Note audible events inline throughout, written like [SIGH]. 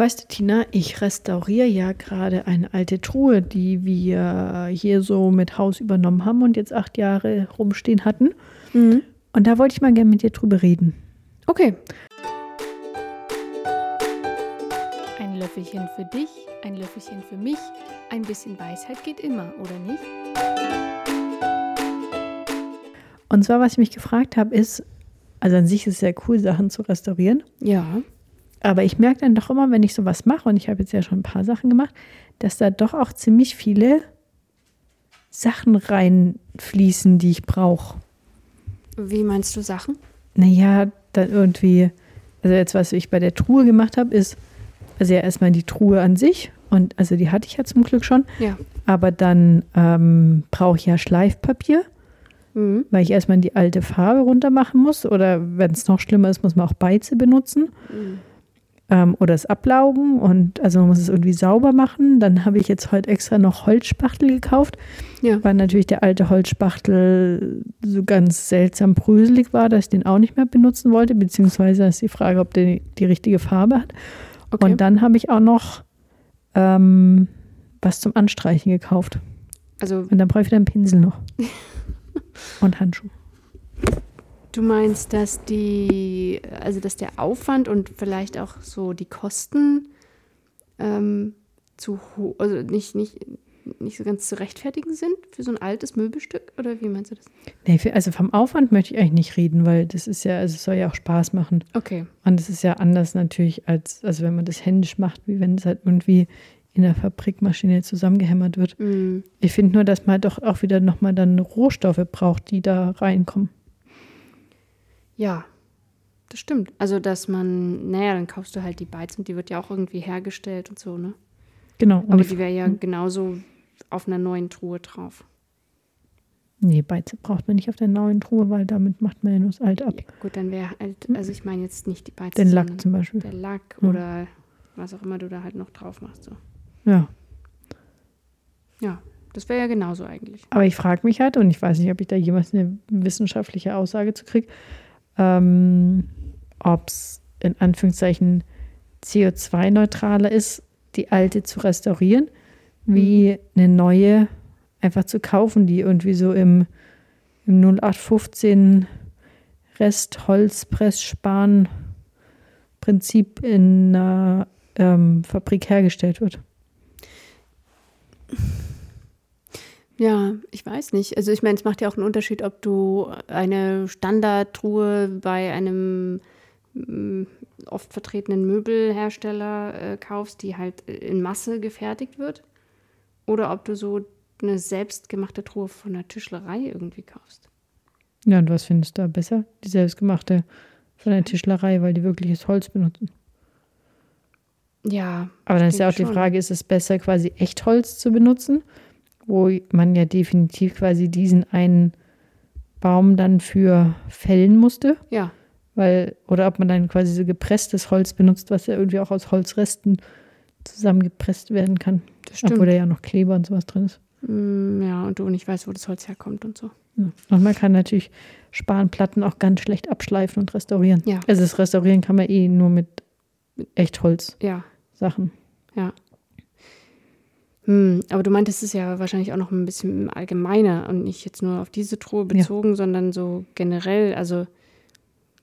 Weißt du, Tina, ich restauriere ja gerade eine alte Truhe, die wir hier so mit Haus übernommen haben und jetzt acht Jahre rumstehen hatten. Mhm. Und da wollte ich mal gerne mit dir drüber reden. Okay. Ein Löffelchen für dich, ein Löffelchen für mich. Ein bisschen Weisheit geht immer, oder nicht? Und zwar, was ich mich gefragt habe, ist, also an sich ist es sehr cool, Sachen zu restaurieren. Ja. Aber ich merke dann doch immer, wenn ich sowas mache, und ich habe jetzt ja schon ein paar Sachen gemacht, dass da doch auch ziemlich viele Sachen reinfließen, die ich brauche. Wie meinst du Sachen? Naja, dann irgendwie, also jetzt, was ich bei der Truhe gemacht habe, ist, also ja erstmal die Truhe an sich. Und also die hatte ich ja zum Glück schon. Ja. Aber dann ähm, brauche ich ja Schleifpapier, Mhm. weil ich erstmal die alte Farbe runter machen muss. Oder wenn es noch schlimmer ist, muss man auch Beize benutzen. Mhm. Ähm, oder es ablaugen und also man muss es irgendwie sauber machen. Dann habe ich jetzt heute extra noch Holzspachtel gekauft, Ja. weil natürlich der alte Holzspachtel so ganz seltsam bröselig war, dass ich den auch nicht mehr benutzen wollte, beziehungsweise ist die Frage, ob der die, richtige Farbe hat. Okay. Und dann habe ich auch noch ähm, was zum Anstreichen gekauft. also Und dann brauche ich wieder einen Pinsel noch. [LAUGHS] und Handschuhe. Du meinst, dass die, also dass der Aufwand und vielleicht auch so die Kosten ähm, zu hoch, also nicht, nicht, nicht so ganz zu rechtfertigen sind für so ein altes Möbelstück? Oder wie meinst du das? Nee, also vom Aufwand möchte ich eigentlich nicht reden, weil das ist ja, also es soll ja auch Spaß machen. Okay. Und es ist ja anders natürlich, als also wenn man das händisch macht, wie wenn es halt irgendwie in der Fabrikmaschine zusammengehämmert wird. Mhm. Ich finde nur, dass man doch auch wieder nochmal dann Rohstoffe braucht, die da reinkommen. Ja, das stimmt. Also, dass man, naja, dann kaufst du halt die Beiz und die wird ja auch irgendwie hergestellt und so, ne? Genau. Aber die- wäre ja genauso auf einer neuen Truhe drauf. nee, Beize braucht man nicht auf der neuen Truhe, weil damit macht man ja nur das alte ab. Ja, gut, dann wäre halt, also ich meine jetzt nicht die Beiz, Den Lack zum Beispiel. der Lack Mhm. oder was auch immer du da halt noch drauf machst. So. Ja. Ja, das wäre ja genauso eigentlich. Aber ich frage mich halt, und ich weiß nicht, ob ich da jemals eine wissenschaftliche Aussage zu kriege, ähm, ob es in Anführungszeichen CO2-neutraler ist, die alte zu restaurieren, wie eine neue einfach zu kaufen, die irgendwie so im, im 0815 Rest-Holzpress-Sparen-Prinzip in einer ähm, Fabrik hergestellt wird. Ja, ich weiß nicht. Also ich meine, es macht ja auch einen Unterschied, ob du eine Standardtruhe bei einem mm, oft vertretenen Möbelhersteller äh, kaufst, die halt in Masse gefertigt wird, oder ob du so eine selbstgemachte Truhe von der Tischlerei irgendwie kaufst. Ja, und was findest du da besser? Die selbstgemachte von der Tischlerei, weil die wirkliches Holz benutzen. Ja, Aber dann ist ja auch denke die schon. Frage, ist es besser, quasi Echtholz zu benutzen, wo man ja definitiv quasi diesen einen Baum dann für fällen musste? ja, Weil, oder ob man dann quasi so gepresstes Holz benutzt, was ja irgendwie auch aus Holzresten zusammengepresst werden kann. das stimmt. Obwohl da ja noch Kleber und sowas drin ist. Mm, ja, und du nicht weißt, wo das Holz herkommt und so. Ja. Und man kann natürlich Spanplatten auch ganz schlecht abschleifen und restaurieren. Ja. Also das Restaurieren kann man eh nur mit Echtholz-Sachen. Ja. Hm, aber du meintest es ist ja wahrscheinlich auch noch ein bisschen allgemeiner und nicht jetzt nur auf diese Truhe bezogen, sondern so generell, also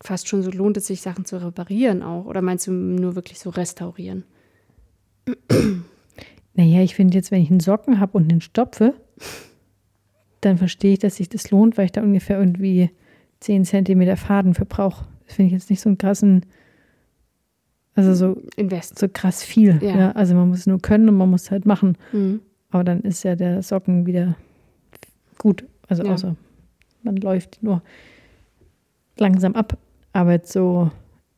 fast schon so lohnt es sich, Sachen zu reparieren auch. Oder meinst du nur wirklich so restaurieren? Naja, ich finde jetzt, wenn ich einen Socken habe und einen stopfe, dann verstehe ich, dass sich das lohnt, weil ich da ungefähr irgendwie 10 Zentimeter Faden für brauche. Das finde ich jetzt nicht so einen krassen, also so, Invest. so krass viel. Ja. Ja. Also man muss es nur können und man muss es halt machen. Hm. Aber dann ist ja der Socken wieder gut. Also Ja. außer man läuft nur langsam ab. Aber jetzt so,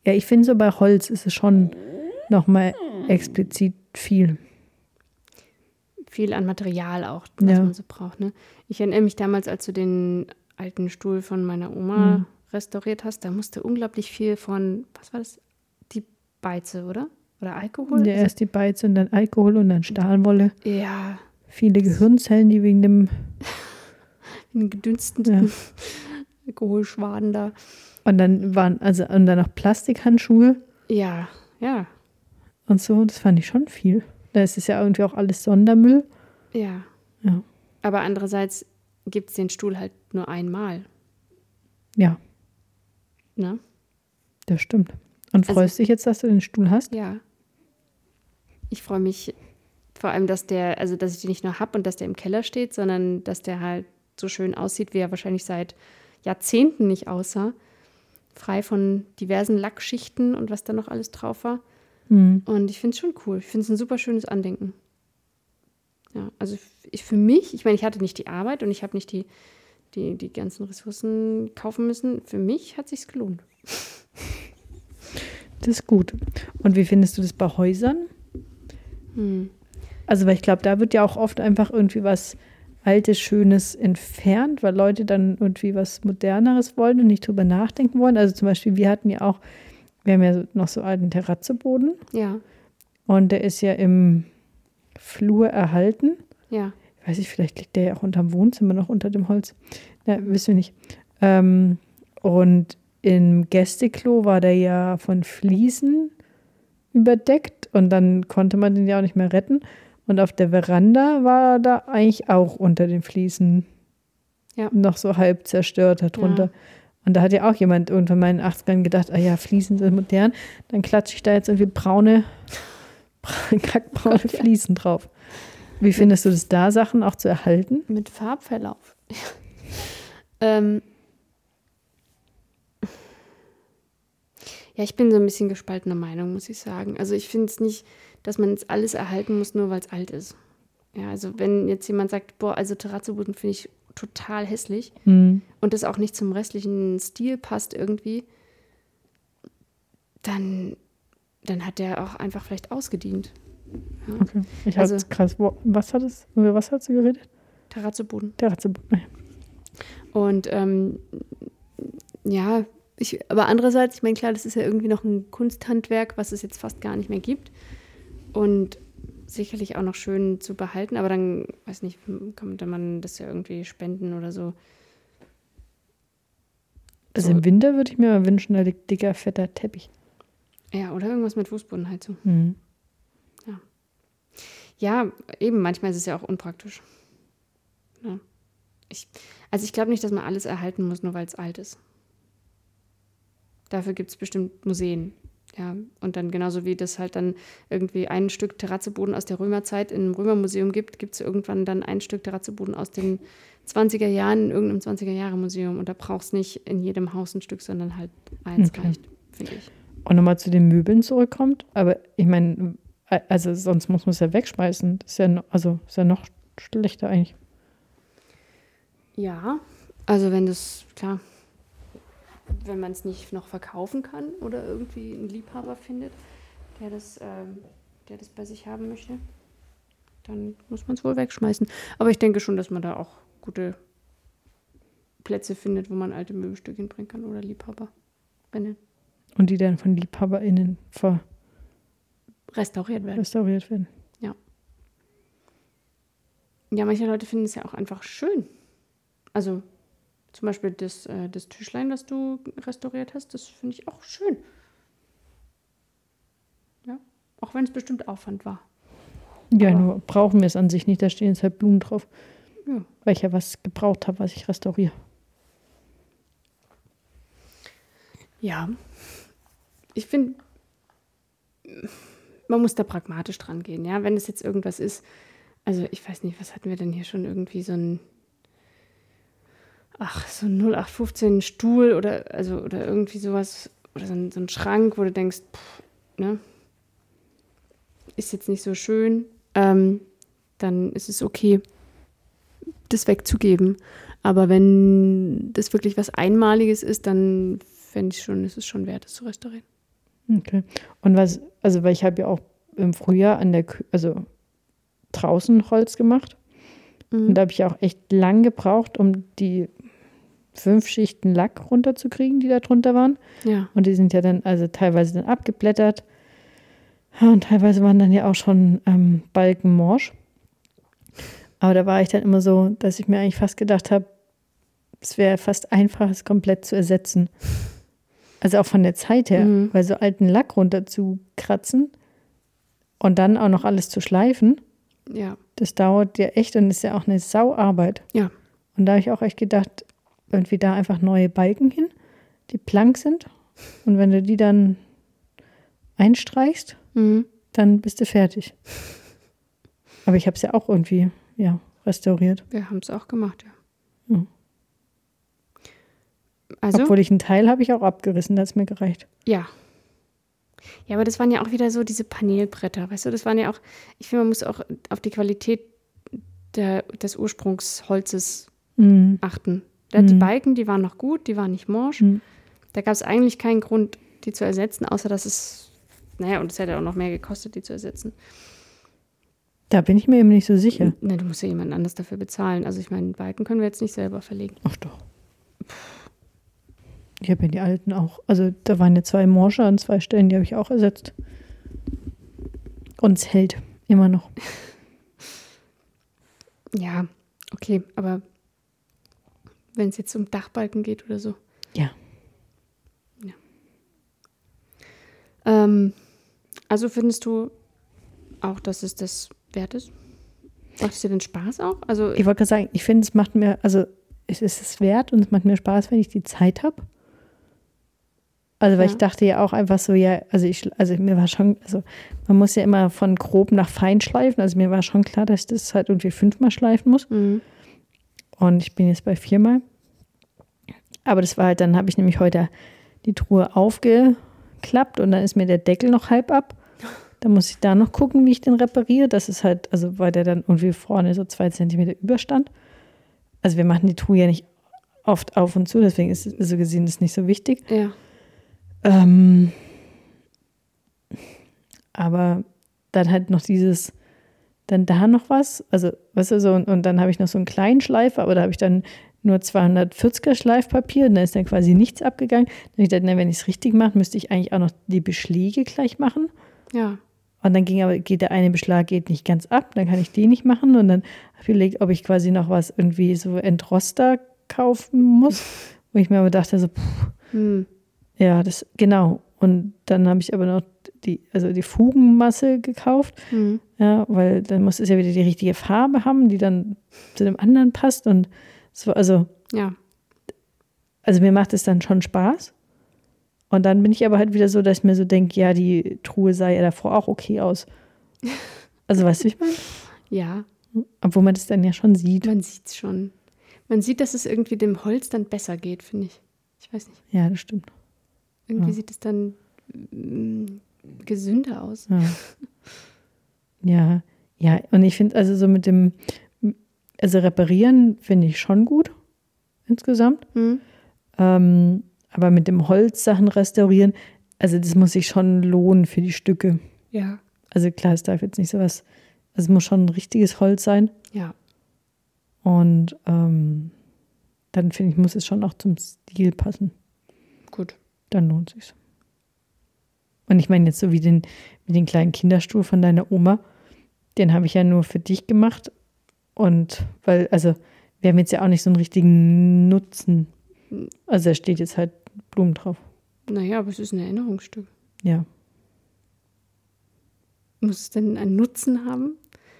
ja, ich finde so bei Holz ist es schon nochmal explizit viel. Viel an Material auch, was Ja. man so braucht. Ne? Ich erinnere mich damals, als du den alten Stuhl von meiner Oma Mhm. restauriert hast, da musste unglaublich viel von, was war das? Beize, oder? Oder Alkohol? Ja, erst die Beize und dann Alkohol und dann Stahlwolle. ja, Viele Gehirnzellen, die wegen dem. [LAUGHS] den gedünsteten Ja. [LAUGHS] Alkoholschwaden da. Und dann waren, also und dann noch Plastikhandschuhe. Ja, ja. und so. Das fand ich schon viel. Da ist es ja irgendwie auch alles Sondermüll. Ja. Ja. Aber andererseits gibt es den Stuhl halt nur einmal. Ja, Ne? das stimmt. Und Also- freust dich jetzt, dass du den Stuhl hast? Ja. Ich freue mich vor allem, dass der, also dass ich den nicht nur habe und dass der im Keller steht, sondern dass der halt so schön aussieht, wie er wahrscheinlich seit Jahrzehnten nicht aussah. Frei von diversen Lackschichten und was da noch alles drauf war. Mhm. Und ich finde es schon cool. Ich finde es ein super schönes Andenken. Ja, also ich, für mich, ich meine, ich hatte nicht die Arbeit und ich habe nicht die, die, die ganzen Ressourcen kaufen müssen. Für mich hat sich's gelohnt. Das ist gut. Und wie findest du das bei Häusern? Hm. Also, weil ich glaube, da wird ja auch oft einfach irgendwie was Altes, Schönes entfernt, weil Leute dann irgendwie was Moderneres wollen und nicht drüber nachdenken wollen. Also zum Beispiel, wir hatten ja auch, wir haben ja noch so alten Terrazzeboden Ja, und der ist ja im Flur erhalten. ja. Ich weiß nicht, vielleicht liegt der ja auch unterm Wohnzimmer noch unter dem Holz. Ja, wissen wir nicht. Ähm, und im Gästeklo war der ja von Fliesen überdeckt und dann konnte man den ja auch nicht mehr retten. Und auf der Veranda war er da eigentlich auch unter den Fliesen Ja. noch so halb zerstört darunter. Ja. Und da hat ja auch jemand irgendwann mal in den 80ern gedacht, ah ja, Fliesen sind modern, dann klatsche ich da jetzt irgendwie braune, [LAUGHS] kackbraune Gott, ja. Fliesen drauf. Wie findest du das da, Sachen auch zu erhalten? Mit Farbverlauf. [LAUGHS] ähm, ja, ich bin so ein bisschen gespaltener Meinung, muss ich sagen. Also ich finde es nicht, dass man jetzt alles erhalten muss, nur weil es alt ist. Ja, also wenn jetzt jemand sagt, boah, also Terrazzeboden finde ich total hässlich Mhm. und das auch nicht zum restlichen Stil passt irgendwie, dann, dann hat der auch einfach vielleicht ausgedient. Ja. Okay. Ich Also- krass. Wo, was hat es? Über was hat sie geredet? Terrazzeboden. Terrazzeboden. Und ähm, ja, ich, aber andererseits, ich meine, klar, das ist ja irgendwie noch ein Kunsthandwerk, was es jetzt fast gar nicht mehr gibt. Und sicherlich auch noch schön zu behalten, aber dann, weiß nicht, könnte man das ja irgendwie spenden oder so. Also So. im Winter würde ich mir mal wünschen, da liegt dicker, fetter Teppich. Ja, oder irgendwas mit Fußbodenheizung. Mhm. Ja, eben, manchmal ist es ja auch unpraktisch. Ja. Ich, also ich glaube nicht, dass man alles erhalten muss, nur weil es alt ist. Dafür gibt es bestimmt Museen. Ja, und dann genauso wie das halt dann irgendwie ein Stück Terrazzeboden aus der Römerzeit in einem Römermuseum gibt, gibt es irgendwann dann ein Stück Terrazzeboden aus den 20er Jahren in irgendeinem 20er-Jahre-Museum. Und da brauchst nicht in jedem Haus ein Stück, sondern halt eins Okay. reicht, finde ich. Und nochmal zu den Möbeln zurückkommt. Aber ich meine, also sonst muss man es ja wegschmeißen. Das ist ja, no, also ist ja noch schlechter eigentlich. Ja, also wenn das, klar, wenn man es nicht noch verkaufen kann oder irgendwie einen Liebhaber findet, der das, ähm, der das bei sich haben möchte, dann muss man es wohl wegschmeißen. Aber ich denke schon, dass man da auch gute Plätze findet, wo man alte Möbelstücke hinbringen kann oder Liebhaberinnen Und die dann von LiebhaberInnen ver restauriert werden. restauriert werden. Ja, manche Leute finden es ja auch einfach schön. Also zum Beispiel das, äh, das Tischlein, das du restauriert hast, das finde ich auch schön. Ja, auch wenn es bestimmt Aufwand war. Ja, Aber- nur brauchen wir es an sich nicht. Da stehen jetzt halt Blumen drauf. Ja. Weil ich ja was gebraucht habe, was ich restauriere. Ja, ich finde, man muss da pragmatisch dran gehen. Ja, wenn es jetzt irgendwas ist, also ich weiß nicht, was hatten wir denn hier schon irgendwie so ein, ach, so ein 0815 Stuhl oder, also, oder irgendwie sowas, oder so ein, so ein Schrank, wo du denkst, pff, ne, ist jetzt nicht so schön, ähm, dann ist es okay, das wegzugeben. Aber wenn das wirklich was Einmaliges ist, dann fände ich schon, ist es schon wert, es zu restaurieren. Okay. Und was, also weil ich habe ja auch im Frühjahr an der, also draußen Holz gemacht. Und da habe ich auch echt lang gebraucht, um die fünf Schichten Lack runterzukriegen, die da drunter waren. Ja. Und die sind ja dann also teilweise dann abgeblättert. Ja, Und teilweise waren dann ja auch schon ähm, Balken morsch. Aber da war ich dann immer so, dass ich mir eigentlich fast gedacht habe, es wäre fast einfach, es komplett zu ersetzen. Also auch von der Zeit her, Mhm. weil so alten Lack runter zu kratzen, Und dann auch noch alles zu schleifen, Ja. das dauert ja echt und ist ja auch eine Sauarbeit. Ja. Und da habe ich auch echt gedacht, irgendwie da einfach neue Balken hin, die blank sind. Und wenn du die dann einstreichst, Mhm. dann bist du fertig. Aber ich habe es ja auch irgendwie, ja, restauriert. Wir haben es auch gemacht, ja. Mhm. Also, Obwohl ich einen Teil habe ich auch abgerissen, da hat es mir gereicht. ja. Ja, aber das waren ja auch wieder so diese Panelbretter, weißt du, das waren ja auch, ich finde, man muss auch auf die Qualität der, des Ursprungsholzes Mhm. achten. Die Mhm. Balken, die waren noch gut, die waren nicht morsch. Mhm. Da gab es eigentlich keinen Grund, die zu ersetzen, außer dass es, naja, und es hätte auch noch mehr gekostet, die zu ersetzen. Da bin ich mir eben nicht so sicher. Na, du musst ja jemand anders dafür bezahlen. Also ich meine, Balken können wir jetzt nicht selber verlegen. Ach doch. Ich habe ja die alten auch. Also da waren ja zwei Morsche an zwei Stellen, die habe ich auch ersetzt. Und es hält immer noch. [LAUGHS] Ja, okay, aber wenn es jetzt um Dachbalken geht oder so. Ja. Ja. Ähm, also findest du auch, dass es das wert ist? Macht es dir denn Spaß auch? Also, Ich wollte gerade sagen, ich finde, es macht mir, also es ist es wert und es macht mir Spaß, wenn ich die Zeit habe. Also, weil Ja. ich dachte ja auch einfach so, ja, also ich, also mir war schon, also man muss ja immer von grob nach fein schleifen. Also mir war schon klar, dass ich das halt irgendwie fünfmal schleifen muss. mhm. Und ich bin jetzt bei viermal. Aber das war halt, dann habe ich nämlich heute die Truhe aufgeklappt und dann ist mir der Deckel noch halb ab. Da muss ich da noch gucken, wie ich den repariere. Das ist halt, also weil der dann irgendwie vorne so zwei Zentimeter überstand. Also wir machen die Truhe ja nicht oft auf und zu, deswegen ist es so gesehen ist nicht so wichtig. ja. Ähm, aber dann halt noch dieses, dann da noch was, also weißt du so, und, und dann habe ich noch so einen kleinen Schleifer, aber da habe ich dann nur 240er Schleifpapier und da ist dann quasi nichts abgegangen. Dann habe ich gedacht, na, wenn ich es richtig mache, müsste ich eigentlich auch noch die Beschläge gleich machen. Ja. Und dann ging aber, geht der eine Beschlag geht nicht ganz ab, dann kann ich den nicht machen. Und dann habe ich überlegt, ob ich quasi noch was irgendwie so Entroster kaufen muss. Wo ich mir aber dachte, so, pff, Hm. ja, das, genau. Und dann habe ich aber noch die, also die Fugenmasse gekauft, Hm. ja, weil dann muss es ja wieder die richtige Farbe haben, die dann zu dem anderen passt. Und so, also, Ja. also mir macht es dann schon Spaß. Und dann bin ich aber halt wieder so, dass ich mir so denke, ja, die Truhe sah ja davor auch okay aus. [LAUGHS] Also weißt du, wie ich meine? Ja. Obwohl man das dann ja schon sieht. Man sieht es schon. Man sieht, dass es irgendwie dem Holz dann besser geht, finde ich. Ich weiß nicht. Ja, das stimmt. Irgendwie Ja. sieht es dann mm, gesünder aus. Ja. ja, ja, und ich finde also so mit dem, also reparieren finde ich schon gut insgesamt. Hm? Ähm, aber mit dem Holzsachen restaurieren, also das muss sich schon lohnen für die Stücke. Ja. Also klar, es darf jetzt nicht so was, also es muss schon ein richtiges Holz sein. Ja. Und ähm, dann finde ich, muss es schon auch zum Stil passen. Gut. Dann lohnt sich's. Und ich meine jetzt so wie den, wie den kleinen Kinderstuhl von deiner Oma, den habe ich ja nur für dich gemacht. Und weil, also, wir haben jetzt ja auch nicht so einen richtigen Nutzen. Also da steht jetzt halt Blumen drauf. Naja, aber es ist ein Erinnerungsstück. Ja. Muss es denn einen Nutzen haben?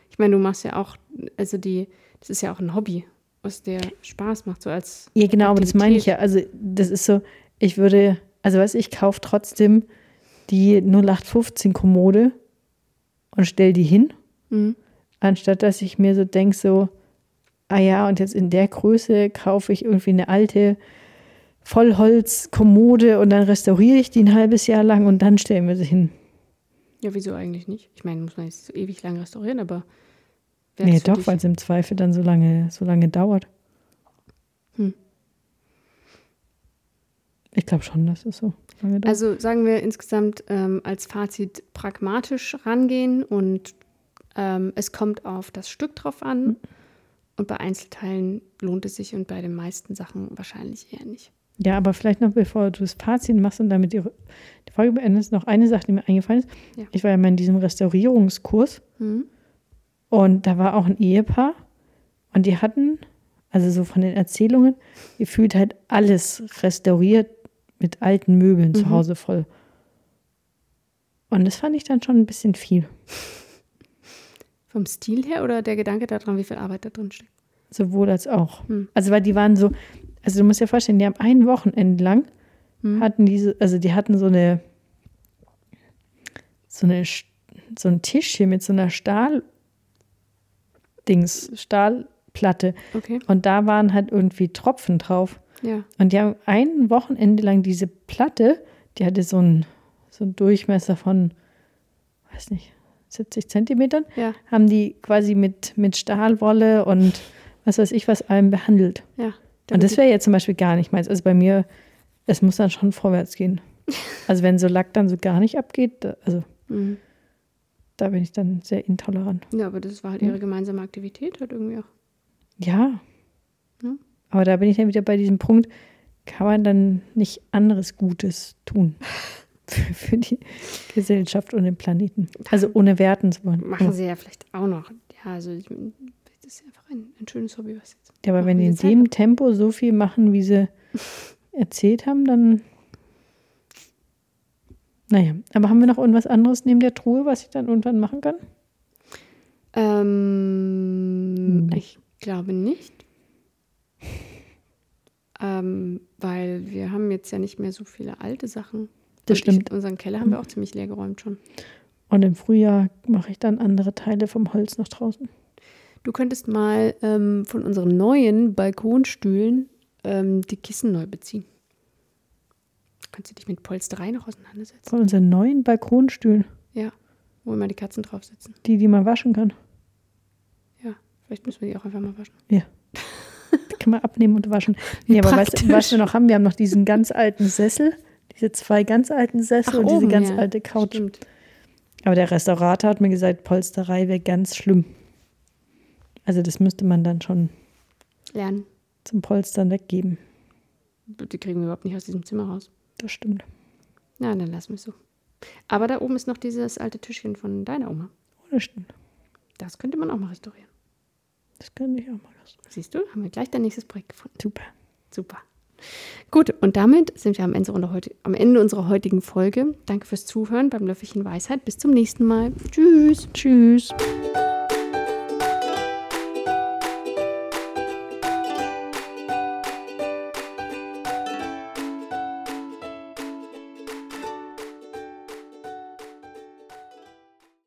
Ich meine, du machst ja auch, also die, das ist ja auch ein Hobby, was dir Spaß macht, so als Ja, genau, aber das meine ich Aktivität. ja. Also, das ist so, ich würde, also weißt du, ich kaufe trotzdem die 0815 Kommode und stelle die hin, Mhm. Anstatt dass ich mir so denke, so, ah ja, und jetzt in der Größe kaufe ich irgendwie eine alte Vollholz-Kommode und dann restauriere ich die ein halbes Jahr lang und dann stellen wir sie hin. Ja, wieso eigentlich nicht? Ich meine, muss man jetzt so ewig lang restaurieren, aber Nee, doch, weil es im Zweifel dann so lange, so lange dauert. Hm. Ich glaube schon, dass es so lange dauert. Also sagen wir insgesamt ähm, als Fazit pragmatisch rangehen und ähm, es kommt auf das Stück drauf an. Und bei Einzelteilen lohnt es sich und bei den meisten Sachen wahrscheinlich eher nicht. Ja, aber vielleicht noch, bevor du das Fazit machst und damit die, die Folge beendest, noch eine Sache, die mir eingefallen ist. Ja. Ich war ja mal in diesem Restaurierungskurs Hm? und da war auch ein Ehepaar und die hatten, also so von den Erzählungen, gefühlt halt alles restauriert mit alten Möbeln zu Mhm. Hause voll. Und das fand ich dann schon ein bisschen viel. Vom Stil her oder der Gedanke daran, wie viel Arbeit da drin steckt? Sowohl als auch. Hm. Also, weil die waren so, also du musst dir vorstellen, die haben ein Wochenende lang Hm. hatten diese, also die hatten so eine, so eine, so ein Tisch hier mit so einer Stahl, Dings, Stahlplatte. Okay, Und da waren halt irgendwie Tropfen drauf. ja. Und die haben ein Wochenende lang diese Platte, die hatte so einen, so einen Durchmesser von, weiß nicht, 70 Zentimetern, Ja, haben die quasi mit, mit Stahlwolle und was weiß ich was allem behandelt. ja. Und das wäre jetzt zum Beispiel gar nicht meins. Also bei mir, es muss dann schon vorwärts gehen. [LAUGHS] Also wenn so Lack dann so gar nicht abgeht, da, also Mhm. da bin ich dann sehr intolerant. Ja, aber das war halt ihre gemeinsame Aktivität halt irgendwie auch. Ja. Ja. Aber da bin ich dann wieder bei diesem Punkt, kann man dann nicht anderes Gutes tun [LAUGHS] für, für die Gesellschaft und den Planeten. Also ohne werten zu wollen. Machen sie ja vielleicht auch noch. Ja, also ich, das ist einfach ein, ein schönes Hobby, was jetzt. Ja, aber wenn die in Zeit dem Tempo so viel machen, wie sie [LAUGHS] erzählt haben, dann. Naja, aber haben wir noch irgendwas anderes neben der Truhe, was ich dann irgendwann machen kann? Ähm. Ich glaube nicht. Ähm, weil wir haben jetzt ja nicht mehr so viele alte Sachen. Das Und stimmt. Ich, unseren Keller haben wir auch ziemlich leer geräumt schon. Und im Frühjahr mache ich dann andere Teile vom Holz nach draußen. Du könntest mal ähm, von unseren neuen Balkonstühlen ähm, die Kissen neu beziehen. Kannst du dich mit Polsterei noch auseinandersetzen? Von unseren neuen Balkonstühlen, Ja, wo immer die Katzen drauf sitzen. die, die man waschen kann. Ja, vielleicht müssen wir die auch einfach mal waschen. [LAUGHS] Die kann man abnehmen und waschen. Nee, aber weißt, du, was wir noch haben, wir haben noch diesen ganz alten Sessel, diese zwei ganz alten Sessel Ach, und diese ganz ja. alte Couch. Stimmt. Aber der Restaurator hat mir gesagt, Polsterei wäre ganz schlimm. Also das müsste man dann schon Lernen. zum Polstern weggeben. Die kriegen wir überhaupt nicht aus diesem Zimmer raus. Das stimmt. Na, dann lassen wir es so. Aber da oben ist noch dieses alte Tischchen von deiner Oma. Oh, das stimmt. Das könnte man auch mal restaurieren. Das könnte ich auch mal lassen. Siehst du, haben wir gleich dein nächstes Projekt gefunden. Super. Super. Gut, und damit sind wir am Ende, am Ende unserer heutigen Folge. Danke fürs Zuhören beim Löffelchen Weisheit. Bis zum nächsten Mal. Tschüss. Tschüss.